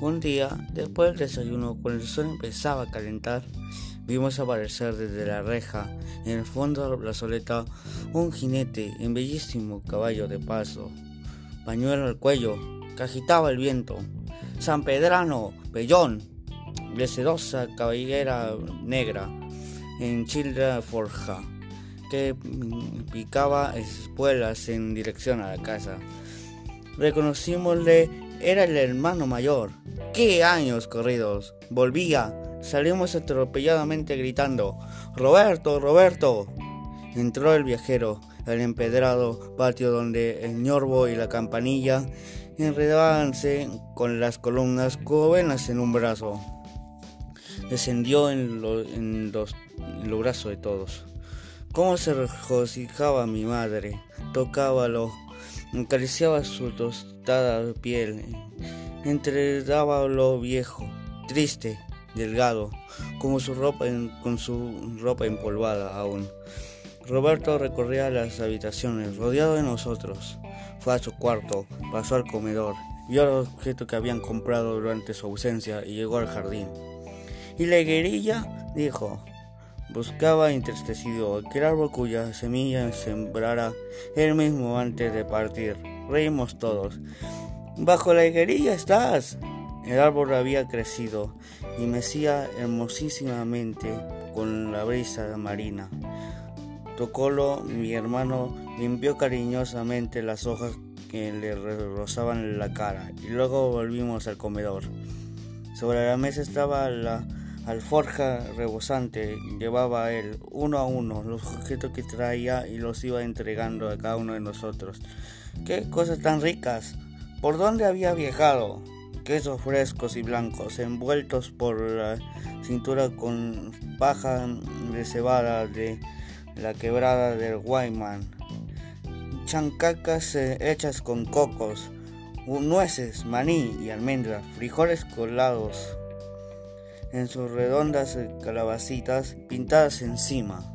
Un día, después del desayuno, cuando el sol empezaba a calentar, vimos aparecer desde la reja, en el fondo de la plazoleta, un jinete en bellísimo caballo de paso, pañuelo al cuello, que agitaba el viento. San Pedrano, Bellón, de sedosa caballera negra, en childa forja, que picaba espuelas en dirección a la casa. Reconocímosle, era el hermano mayor. ¡Qué años corridos! Volvía, salimos atropelladamente gritando, ¡Roberto, Roberto! Entró el viajero al empedrado patio donde el ñorbo y la campanilla enredábanse con las columnas covenas en un brazo. Descendió en, los, en brazos de todos. Cómo se regocijaba mi madre, tocábalo, acariciaba su tostada piel, entregaba lo viejo, triste, delgado, como su ropa con su ropa empolvada aún. Roberto recorría las habitaciones, rodeado de nosotros. Fue a su cuarto, pasó al comedor, vio los objetos que habían comprado durante su ausencia y llegó al jardín. Y la guerrilla dijo, buscaba entristecido aquel árbol cuya semilla sembrara él mismo antes de partir. Reímos todos. Bajo la higuerilla estás. El árbol había crecido y mecía hermosísimamente con la brisa marina. Tocólo, mi hermano limpió cariñosamente las hojas que le rozaban la cara y luego volvimos al comedor. Sobre la mesa estaba la alforja rebosante. Llevaba él uno a uno los objetos que traía y los iba entregando a cada uno de nosotros. ¡Qué cosas tan ricas! ¿Por dónde había viajado? Quesos frescos y blancos, envueltos por la cintura con paja de cebada de la quebrada del Guayman, chancacas eh, hechas con cocos, nueces, maní y almendras, frijoles colados en sus redondas calabacitas pintadas encima.